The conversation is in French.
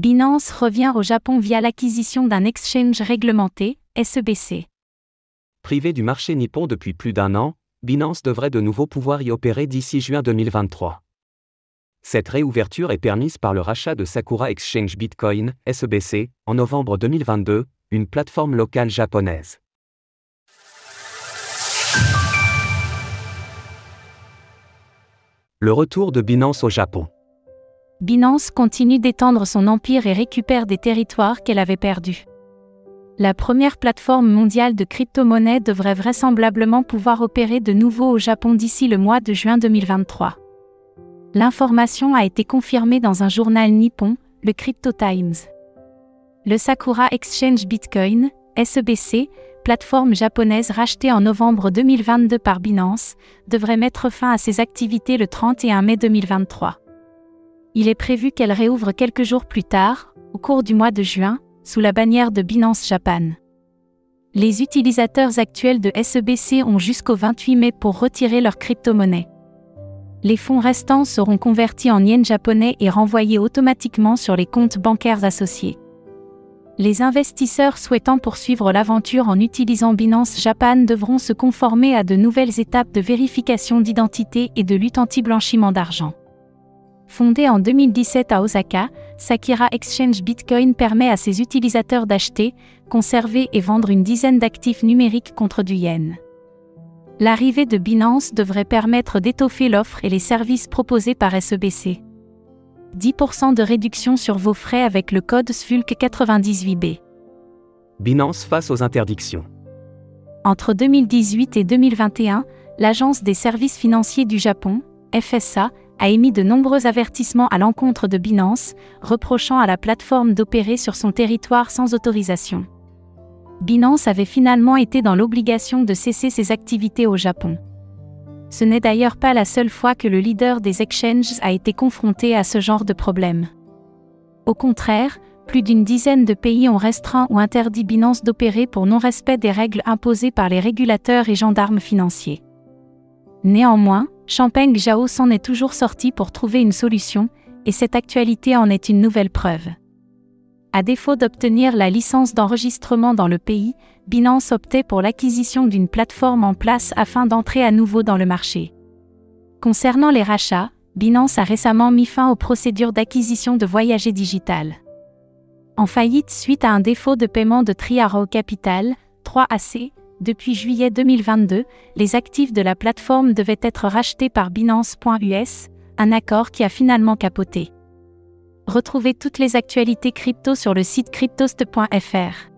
Binance revient au Japon via l'acquisition d'un exchange réglementé, SEBC. Privé du marché nippon depuis plus d'un an, Binance devrait de nouveau pouvoir y opérer d'ici juin 2023. Cette réouverture est permise par le rachat de Sakura Exchange Bitcoin, SEBC, en novembre 2022, une plateforme locale japonaise. Le retour de Binance au Japon. Binance continue d'étendre son empire et récupère des territoires qu'elle avait perdus. La première plateforme mondiale de crypto-monnaies devrait vraisemblablement pouvoir opérer de nouveau au Japon d'ici le mois de juin 2023. L'information a été confirmée dans un journal nippon, le Crypto Times. Le Sakura Exchange Bitcoin, SEBC, plateforme japonaise rachetée en novembre 2022 par Binance, devrait mettre fin à ses activités le 31 mai 2023. Il est prévu qu'elle réouvre quelques jours plus tard, au cours du mois de juin, sous la bannière de Binance Japan. Les utilisateurs actuels de SEBC ont jusqu'au 28 mai pour retirer leur crypto-monnaie. Les fonds restants seront convertis en yens japonais et renvoyés automatiquement sur les comptes bancaires associés. Les investisseurs souhaitant poursuivre l'aventure en utilisant Binance Japan devront se conformer à de nouvelles étapes de vérification d'identité et de lutte anti-blanchiment d'argent. Fondé en 2017 à Osaka, Sakira Exchange Bitcoin permet à ses utilisateurs d'acheter, conserver et vendre une dizaine d'actifs numériques contre du yen. L'arrivée de Binance devrait permettre d'étoffer l'offre et les services proposés par SEBC. 10% de réduction sur vos frais avec le code SFULC98B. Binance face aux interdictions. Entre 2018 et 2021, l'Agence des services financiers du Japon, FSA, a émis de nombreux avertissements à l'encontre de Binance, reprochant à la plateforme d'opérer sur son territoire sans autorisation. Binance avait finalement été dans l'obligation de cesser ses activités au Japon. Ce n'est d'ailleurs pas la seule fois que le leader des exchanges a été confronté à ce genre de problème. Au contraire, plus d'une dizaine de pays ont restreint ou interdit Binance d'opérer pour non-respect des règles imposées par les régulateurs et gendarmes financiers. Néanmoins, Champagne Zhao s'en est toujours sorti pour trouver une solution, et cette actualité en est une nouvelle preuve. À défaut d'obtenir la licence d'enregistrement dans le pays, Binance optait pour l'acquisition d'une plateforme en place afin d'entrer à nouveau dans le marché. Concernant les rachats, Binance a récemment mis fin aux procédures d'acquisition de Voyager Digital. En faillite suite à un défaut de paiement de Triaro Capital, 3AC, depuis juillet 2022, les actifs de la plateforme devaient être rachetés par Binance.us, un accord qui a finalement capoté. Retrouvez toutes les actualités crypto sur le site cryptost.fr.